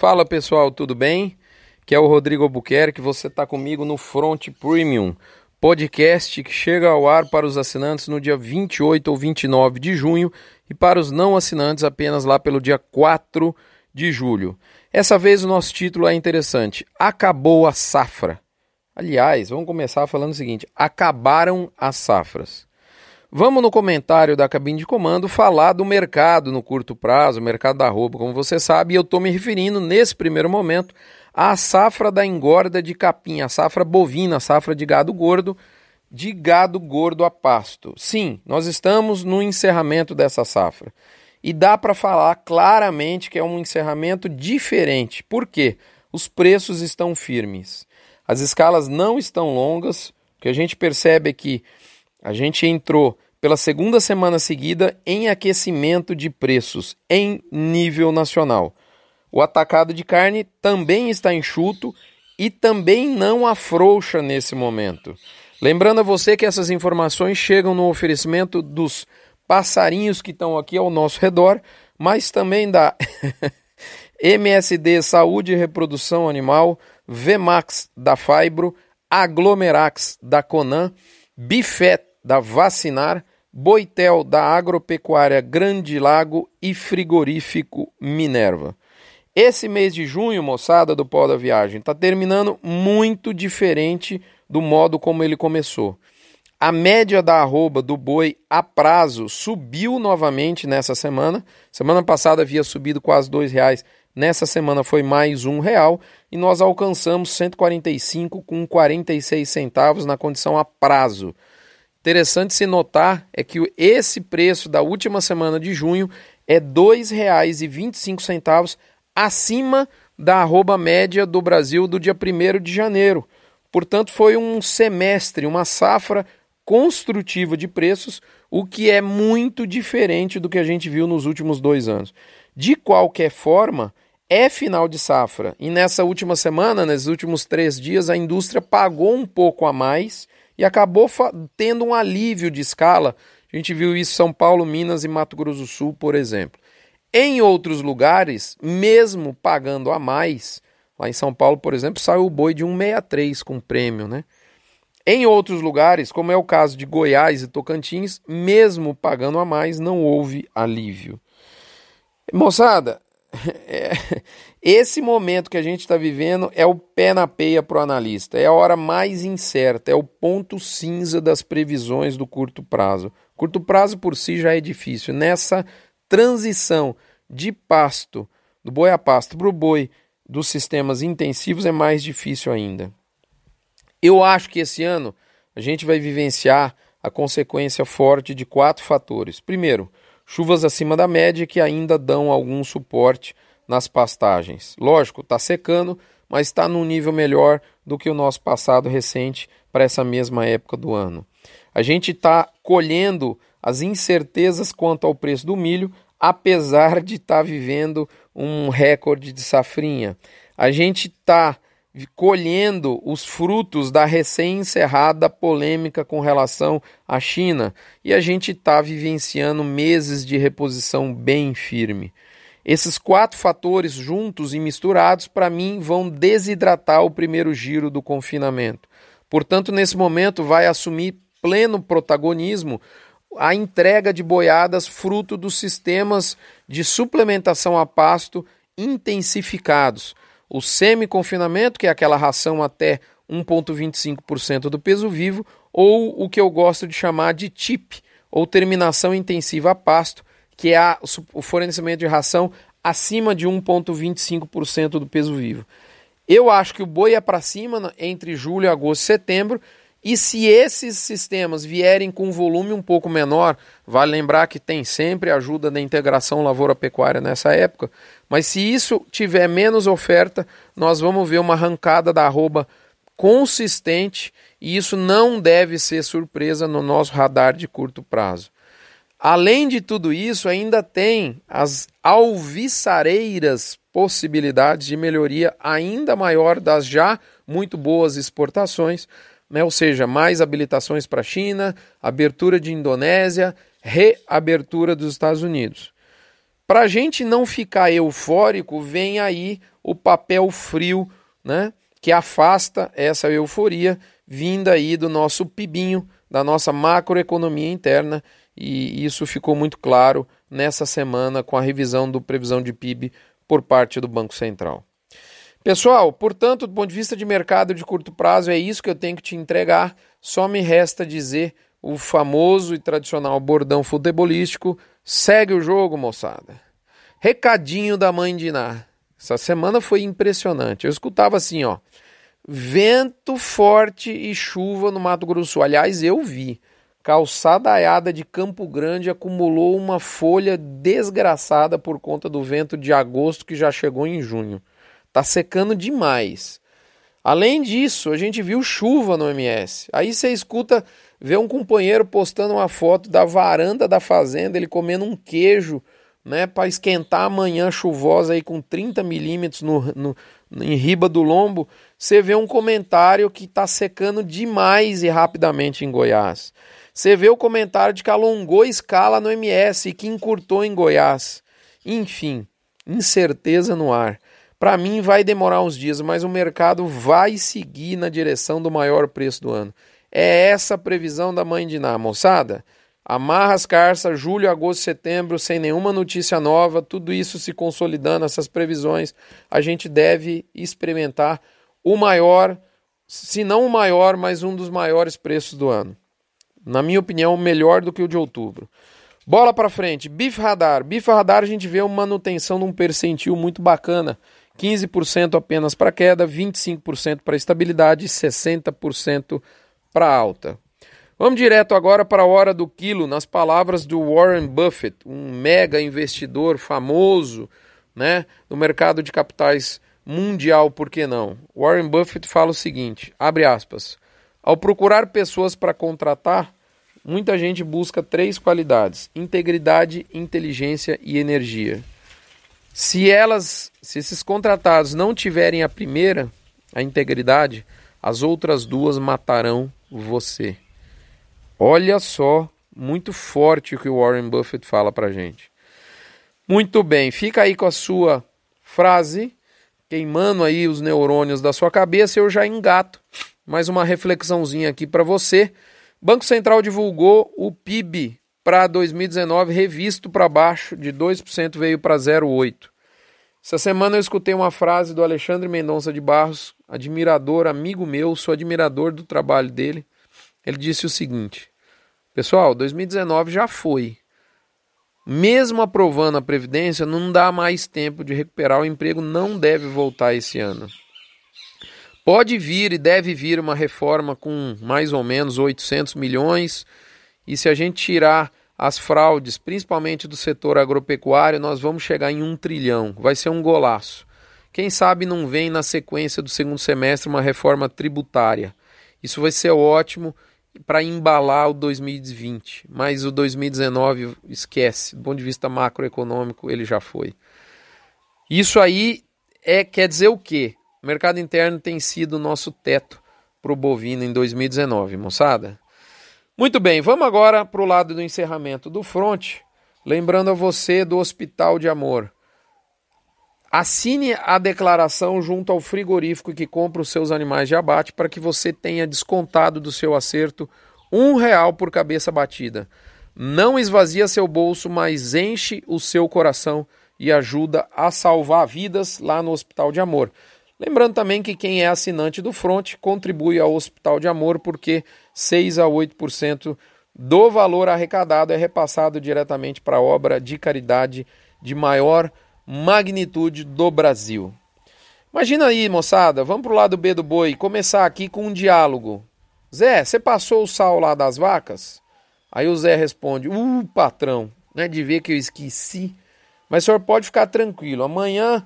Fala pessoal, tudo bem? Que é o Rodrigo Albuquerque, você está comigo no Front Premium, podcast que chega ao ar para os assinantes no dia 28 ou 29 de junho e para os não assinantes apenas lá pelo dia 4 de julho. Essa vez o nosso título é interessante: Acabou a safra. Aliás, vamos começar falando o seguinte: acabaram as safras. Vamos no comentário da cabine de comando falar do mercado no curto prazo, mercado da roupa, como você sabe, eu estou me referindo nesse primeiro momento à safra da engorda de capim, a safra bovina, a safra de gado gordo, de gado gordo a pasto. Sim, nós estamos no encerramento dessa safra. E dá para falar claramente que é um encerramento diferente. Por quê? Os preços estão firmes. As escalas não estão longas. O que a gente percebe é que a gente entrou pela segunda semana seguida em aquecimento de preços em nível nacional. O atacado de carne também está enxuto e também não afrouxa nesse momento. Lembrando a você que essas informações chegam no oferecimento dos passarinhos que estão aqui ao nosso redor, mas também da MSD Saúde e Reprodução Animal, VMAX da Fibro, Aglomerax da Conan, Bifet da Vacinar, Boitel da Agropecuária Grande Lago e Frigorífico Minerva. Esse mês de junho, moçada do Pó da Viagem, está terminando muito diferente do modo como ele começou. A média da arroba do boi a prazo subiu novamente nessa semana. Semana passada havia subido quase dois reais. Nessa semana foi mais um real e nós alcançamos 145 com 46 centavos na condição a prazo. Interessante se notar é que esse preço da última semana de junho é R$ 2,25 acima da arroba média do Brasil do dia 1 de janeiro. Portanto, foi um semestre, uma safra construtiva de preços, o que é muito diferente do que a gente viu nos últimos dois anos. De qualquer forma, é final de safra. E nessa última semana, nesses últimos três dias, a indústria pagou um pouco a mais e acabou tendo um alívio de escala. A gente viu isso em São Paulo, Minas e Mato Grosso do Sul, por exemplo. Em outros lugares, mesmo pagando a mais, lá em São Paulo, por exemplo, saiu o boi de 163 com prêmio, né? Em outros lugares, como é o caso de Goiás e Tocantins, mesmo pagando a mais, não houve alívio. Moçada, é, esse momento que a gente está vivendo é o pé na peia para o analista, é a hora mais incerta, é o ponto cinza das previsões do curto prazo. Curto prazo por si já é difícil. Nessa transição de pasto, do boi a pasto para o boi dos sistemas intensivos é mais difícil ainda. Eu acho que esse ano a gente vai vivenciar a consequência forte de quatro fatores. Primeiro, chuvas acima da média que ainda dão algum suporte nas pastagens. Lógico, está secando, mas está num nível melhor do que o nosso passado recente para essa mesma época do ano. A gente está colhendo as incertezas quanto ao preço do milho, apesar de estar tá vivendo um recorde de safrinha. A gente está colhendo os frutos da recém-encerrada polêmica com relação à China e a gente está vivenciando meses de reposição bem firme. Esses quatro fatores juntos e misturados, para mim, vão desidratar o primeiro giro do confinamento. Portanto, nesse momento, vai assumir pleno protagonismo a entrega de boiadas fruto dos sistemas de suplementação a pasto intensificados o semi-confinamento, que é aquela ração até 1,25% do peso vivo, ou o que eu gosto de chamar de TIP, ou terminação intensiva a pasto, que é a, o fornecimento de ração acima de 1,25% do peso vivo. Eu acho que o boi é para cima entre julho, agosto e setembro, e se esses sistemas vierem com um volume um pouco menor, vale lembrar que tem sempre ajuda da integração lavoura-pecuária nessa época, mas se isso tiver menos oferta, nós vamos ver uma arrancada da arroba consistente e isso não deve ser surpresa no nosso radar de curto prazo. Além de tudo isso, ainda tem as alviçareiras possibilidades de melhoria ainda maior das já muito boas exportações né? ou seja, mais habilitações para a China, abertura de Indonésia, reabertura dos Estados Unidos. Para a gente não ficar eufórico, vem aí o papel frio, né? Que afasta essa euforia vinda aí do nosso PIBinho, da nossa macroeconomia interna, e isso ficou muito claro nessa semana com a revisão do previsão de PIB por parte do Banco Central. Pessoal, portanto, do ponto de vista de mercado de curto prazo, é isso que eu tenho que te entregar. Só me resta dizer o famoso e tradicional bordão futebolístico: segue o jogo, moçada. Recadinho da mãe de Iná. Essa semana foi impressionante. Eu escutava assim, ó. Vento forte e chuva no Mato Grosso. Aliás, eu vi. Calçada aiada de Campo Grande acumulou uma folha desgraçada por conta do vento de agosto que já chegou em junho. Tá secando demais. Além disso, a gente viu chuva no MS. Aí você escuta, vê um companheiro postando uma foto da varanda da fazenda, ele comendo um queijo, né, para esquentar a manhã chuvosa aí com 30 milímetros no, no, em riba do lombo. Você vê um comentário que está secando demais e rapidamente em Goiás. Você vê o comentário de que alongou escala no MS e que encurtou em Goiás. Enfim, incerteza no ar. Para mim vai demorar uns dias, mas o mercado vai seguir na direção do maior preço do ano. É essa a previsão da mãe de Ná, moçada. Amarra as carças, julho, agosto, setembro, sem nenhuma notícia nova, tudo isso se consolidando, essas previsões, a gente deve experimentar o maior, se não o maior, mas um dos maiores preços do ano. Na minha opinião, melhor do que o de outubro. Bola para frente, Bif Radar. Bif Radar a gente vê uma manutenção de um percentil muito bacana. 15% apenas para queda, 25% para estabilidade e 60% para alta. Vamos direto agora para a hora do quilo, nas palavras do Warren Buffett, um mega investidor famoso né, no mercado de capitais mundial, por que não? Warren Buffett fala o seguinte, abre aspas, ao procurar pessoas para contratar, muita gente busca três qualidades, integridade, inteligência e energia. Se elas, se esses contratados não tiverem a primeira, a integridade, as outras duas matarão você. Olha só, muito forte o que o Warren Buffett fala pra gente. Muito bem, fica aí com a sua frase, queimando aí os neurônios da sua cabeça, eu já engato mais uma reflexãozinha aqui para você. Banco Central divulgou o PIB para 2019 revisto para baixo, de 2% veio para 0,8%. Essa semana eu escutei uma frase do Alexandre Mendonça de Barros, admirador, amigo meu, sou admirador do trabalho dele. Ele disse o seguinte: Pessoal, 2019 já foi. Mesmo aprovando a Previdência, não dá mais tempo de recuperar o emprego, não deve voltar esse ano. Pode vir e deve vir uma reforma com mais ou menos 800 milhões, e se a gente tirar as fraudes, principalmente do setor agropecuário, nós vamos chegar em um trilhão. Vai ser um golaço. Quem sabe não vem na sequência do segundo semestre uma reforma tributária. Isso vai ser ótimo para embalar o 2020, mas o 2019 esquece. Do ponto de vista macroeconômico, ele já foi. Isso aí é quer dizer o quê? O mercado interno tem sido o nosso teto para o bovino em 2019, moçada. Muito bem, vamos agora para o lado do encerramento do front. Lembrando a você do Hospital de Amor. Assine a declaração junto ao frigorífico que compra os seus animais de abate para que você tenha descontado do seu acerto um real por cabeça batida. Não esvazia seu bolso, mas enche o seu coração e ajuda a salvar vidas lá no Hospital de Amor. Lembrando também que quem é assinante do Front contribui ao Hospital de Amor porque 6 a 8% do valor arrecadado é repassado diretamente para a obra de caridade de maior magnitude do Brasil. Imagina aí, moçada, vamos para o lado B do boi, começar aqui com um diálogo. Zé, você passou o sal lá das vacas? Aí o Zé responde: Uh, patrão, não é de ver que eu esqueci. Mas o senhor pode ficar tranquilo, amanhã,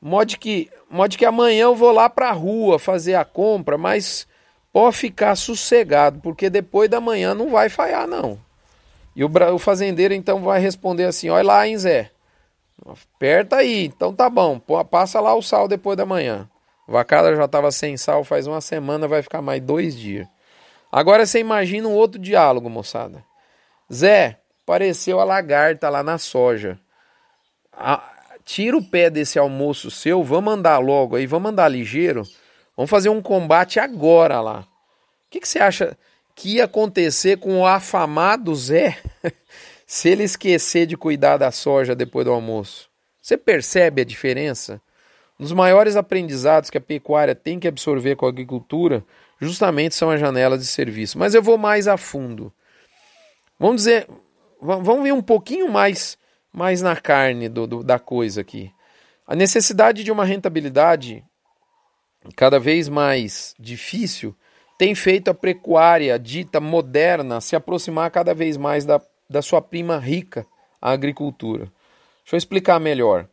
mod que, mod que amanhã eu vou lá para a rua fazer a compra, mas pode ficar sossegado, porque depois da manhã não vai falhar, não. E o, o fazendeiro então vai responder assim: olha lá, hein, Zé. Aperta aí, então tá bom, passa lá o sal depois da manhã. vacada já estava sem sal faz uma semana, vai ficar mais dois dias. Agora você imagina um outro diálogo, moçada. Zé, apareceu a lagarta lá na soja. a, tira o pé desse almoço seu, vamos andar logo aí, vamos andar ligeiro, vamos fazer um combate agora lá. O que, que você acha que ia acontecer com o afamado Zé se ele esquecer de cuidar da soja depois do almoço? Você percebe a diferença? Um dos maiores aprendizados que a pecuária tem que absorver com a agricultura justamente são as janelas de serviço. Mas eu vou mais a fundo. Vamos dizer, vamos ver um pouquinho mais, mais na carne do, do, da coisa aqui. A necessidade de uma rentabilidade cada vez mais difícil tem feito a pecuária dita moderna se aproximar cada vez mais da, da sua prima rica, a agricultura. Deixa eu explicar melhor.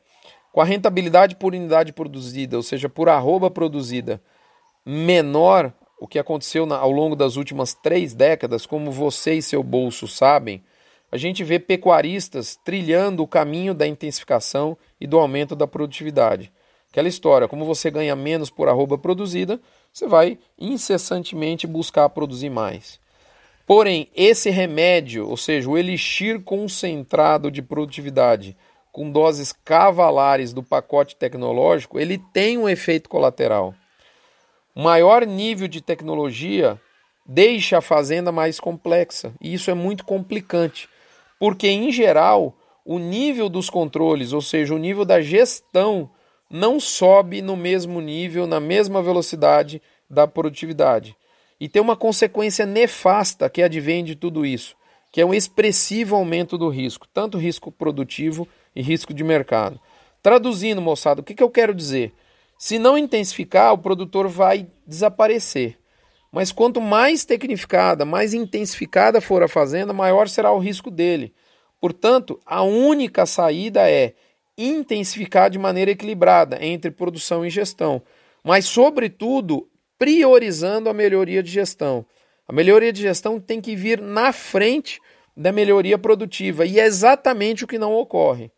Com a rentabilidade por unidade produzida, ou seja, por arroba produzida, menor o que aconteceu ao longo das últimas três décadas, como você e seu bolso sabem, a gente vê pecuaristas trilhando o caminho da intensificação e do aumento da produtividade. Aquela história, como você ganha menos por arroba produzida, você vai incessantemente buscar produzir mais. Porém, esse remédio, ou seja, o elixir concentrado de produtividade com doses cavalares do pacote tecnológico, ele tem um efeito colateral. O maior nível de tecnologia deixa a fazenda mais complexa, e isso é muito complicante, porque em geral o nível dos controles, ou seja, o nível da gestão não sobe no mesmo nível, na mesma velocidade da produtividade. E tem uma consequência nefasta que advém de tudo isso, que é um expressivo aumento do risco, tanto risco produtivo e risco de mercado. Traduzindo, moçada, o que, que eu quero dizer? Se não intensificar, o produtor vai desaparecer. Mas quanto mais tecnificada, mais intensificada for a fazenda, maior será o risco dele. Portanto, a única saída é intensificar de maneira equilibrada entre produção e gestão, mas, sobretudo, priorizando a melhoria de gestão. A melhoria de gestão tem que vir na frente da melhoria produtiva, e é exatamente o que não ocorre.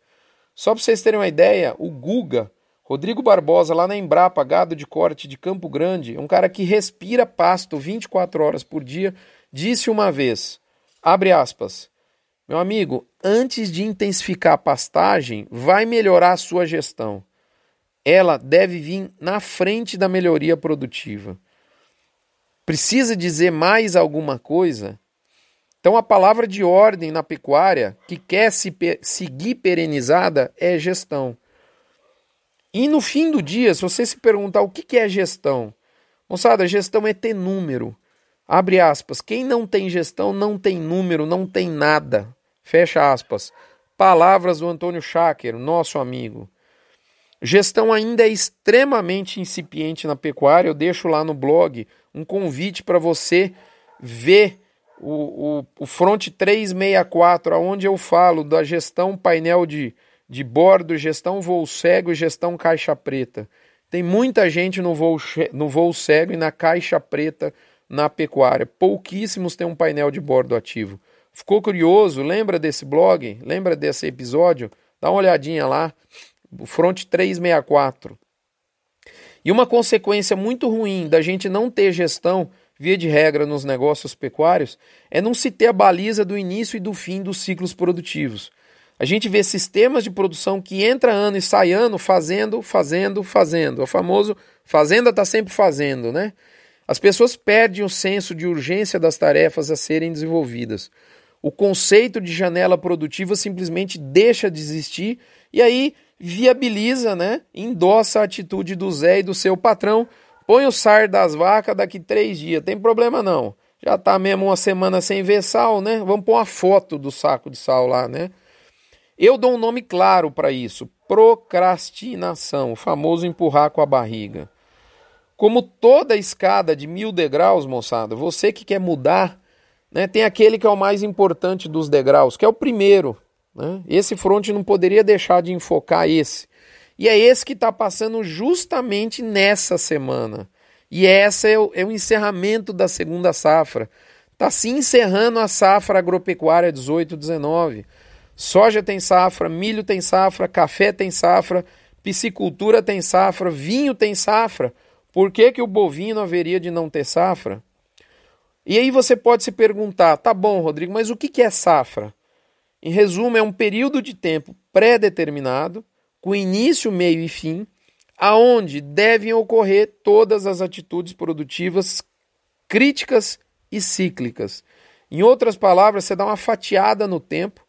Só para vocês terem uma ideia, o Guga, Rodrigo Barbosa, lá na Embrapa, gado de corte de Campo Grande, um cara que respira pasto 24 horas por dia, disse uma vez, abre aspas, meu amigo, antes de intensificar a pastagem, vai melhorar a sua gestão. Ela deve vir na frente da melhoria produtiva. Precisa dizer mais alguma coisa? Então, a palavra de ordem na pecuária que quer se seguir perenizada é gestão. E no fim do dia, se você se perguntar o que é gestão, moçada, gestão é ter número. Abre aspas. Quem não tem gestão não tem número, não tem nada. Fecha aspas. Palavras do Antônio Schacker, nosso amigo. Gestão ainda é extremamente incipiente na pecuária. Eu deixo lá no blog um convite para você ver o, o, o Front 364, onde eu falo da gestão painel de, de bordo, gestão voo cego e gestão caixa preta. Tem muita gente no voo, no voo cego e na caixa preta na pecuária. Pouquíssimos têm um painel de bordo ativo. Ficou curioso? Lembra desse blog? Lembra desse episódio? Dá uma olhadinha lá. O Front 364. E uma consequência muito ruim da gente não ter gestão, via de regra, nos negócios pecuários, é não se ter a baliza do início e do fim dos ciclos produtivos. A gente vê sistemas de produção que entra ano e sai ano fazendo, fazendo, fazendo. O famoso fazenda está sempre fazendo, né? As pessoas perdem o senso de urgência das tarefas a serem desenvolvidas. O conceito de janela produtiva simplesmente deixa de existir e aí viabiliza, né? Endossa a atitude do Zé e do seu patrão. Põe o SAR das vacas daqui três dias, tem problema não. Já tá mesmo uma semana sem ver sal, né? Vamos pôr uma foto do saco de sal lá, né? Eu dou um nome claro para isso: procrastinação, o famoso empurrar com a barriga. Como toda escada de mil degraus, moçada, você que quer mudar, né, tem aquele que é o mais importante dos degraus, que é o primeiro. Né? Esse front não poderia deixar de enfocar esse. E é esse que está passando justamente nessa semana. E essa é o, é o encerramento da segunda safra. Está se encerrando a safra agropecuária 18-19. Soja tem safra, milho tem safra, café tem safra, piscicultura tem safra, vinho tem safra. Por que, que o bovino haveria de não ter safra? E aí você pode se perguntar, tá bom, Rodrigo, mas o que, que é safra? Em resumo, é um período de tempo pré-determinado, com início, meio e fim, aonde devem ocorrer todas as atitudes produtivas críticas e cíclicas. Em outras palavras, você dá uma fatiada no tempo,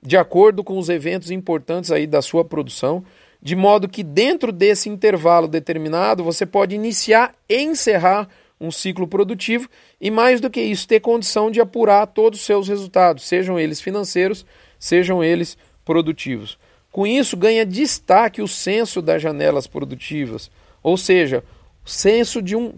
de acordo com os eventos importantes aí da sua produção, de modo que dentro desse intervalo determinado você pode iniciar e encerrar um ciclo produtivo e mais do que isso ter condição de apurar todos os seus resultados, sejam eles financeiros, sejam eles produtivos. Com isso ganha destaque o censo das janelas produtivas, ou seja, o censo de um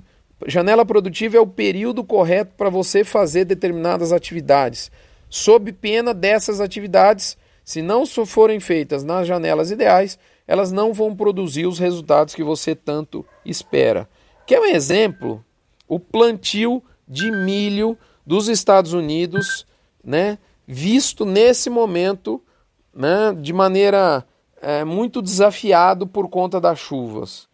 janela produtiva é o período correto para você fazer determinadas atividades, sob pena dessas atividades, se não forem feitas nas janelas ideais, elas não vão produzir os resultados que você tanto espera. Quer um exemplo? O plantio de milho dos Estados Unidos, né, visto nesse momento né, de maneira é, muito desafiado por conta das chuvas.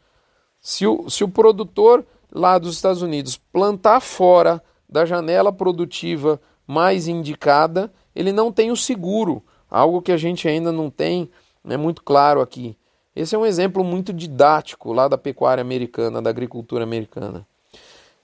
Se o, se o produtor lá dos Estados Unidos plantar fora da janela produtiva mais indicada, ele não tem o seguro, algo que a gente ainda não tem é muito claro aqui. Esse é um exemplo muito didático lá da pecuária americana, da agricultura americana.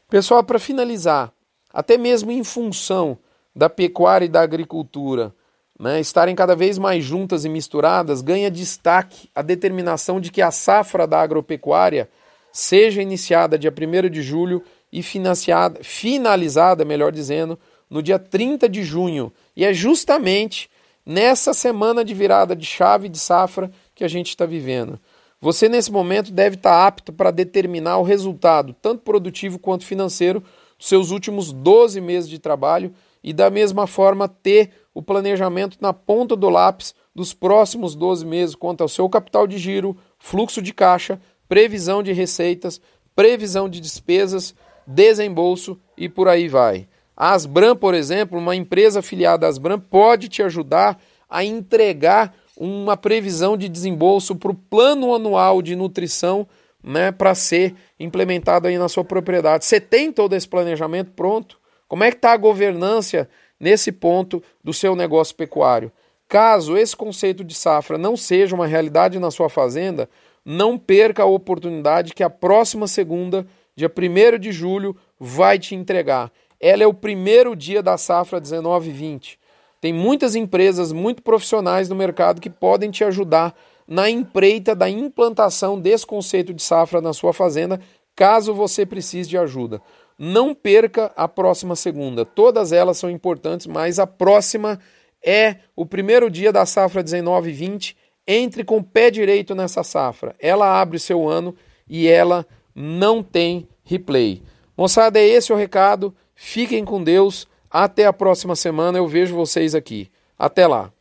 Pessoal, para finalizar, até mesmo em função da pecuária e da agricultura né, estarem cada vez mais juntas e misturadas, ganha destaque a determinação de que a safra da agropecuária seja iniciada dia 1 de julho e finalizada, melhor dizendo, no dia 30 de junho. E é justamente nessa semana de virada de chave de safra que a gente está vivendo. Você, nesse momento, deve estar apto para determinar o resultado, tanto produtivo quanto financeiro, dos seus últimos 12 meses de trabalho e, da mesma forma, ter o planejamento na ponta do lápis dos próximos 12 meses quanto ao seu capital de giro, fluxo de caixa, previsão de receitas, previsão de despesas, desembolso e por aí vai. A Asbram, por exemplo, uma empresa afiliada à Asbram, pode te ajudar a entregar uma previsão de desembolso para o plano anual de nutrição né, para ser implementado aí na sua propriedade. Você tem todo esse planejamento pronto? Como é que está a governança nesse ponto do seu negócio pecuário. Caso esse conceito de safra não seja uma realidade na sua fazenda, não perca a oportunidade que a próxima segunda, dia 1 de julho, vai te entregar. Ela é o primeiro dia da safra 19-20. Tem muitas empresas muito profissionais no mercado que podem te ajudar na empreita da implantação desse conceito de safra na sua fazenda, caso você precise de ajuda. Não perca a próxima segunda. Todas elas são importantes, mas a próxima é o primeiro dia da safra 19 e 20. Entre com o pé direito nessa safra. Ela abre seu ano e ela não tem replay. Moçada, é esse o recado. Fiquem com Deus. Até a próxima semana. Eu vejo vocês aqui. Até lá.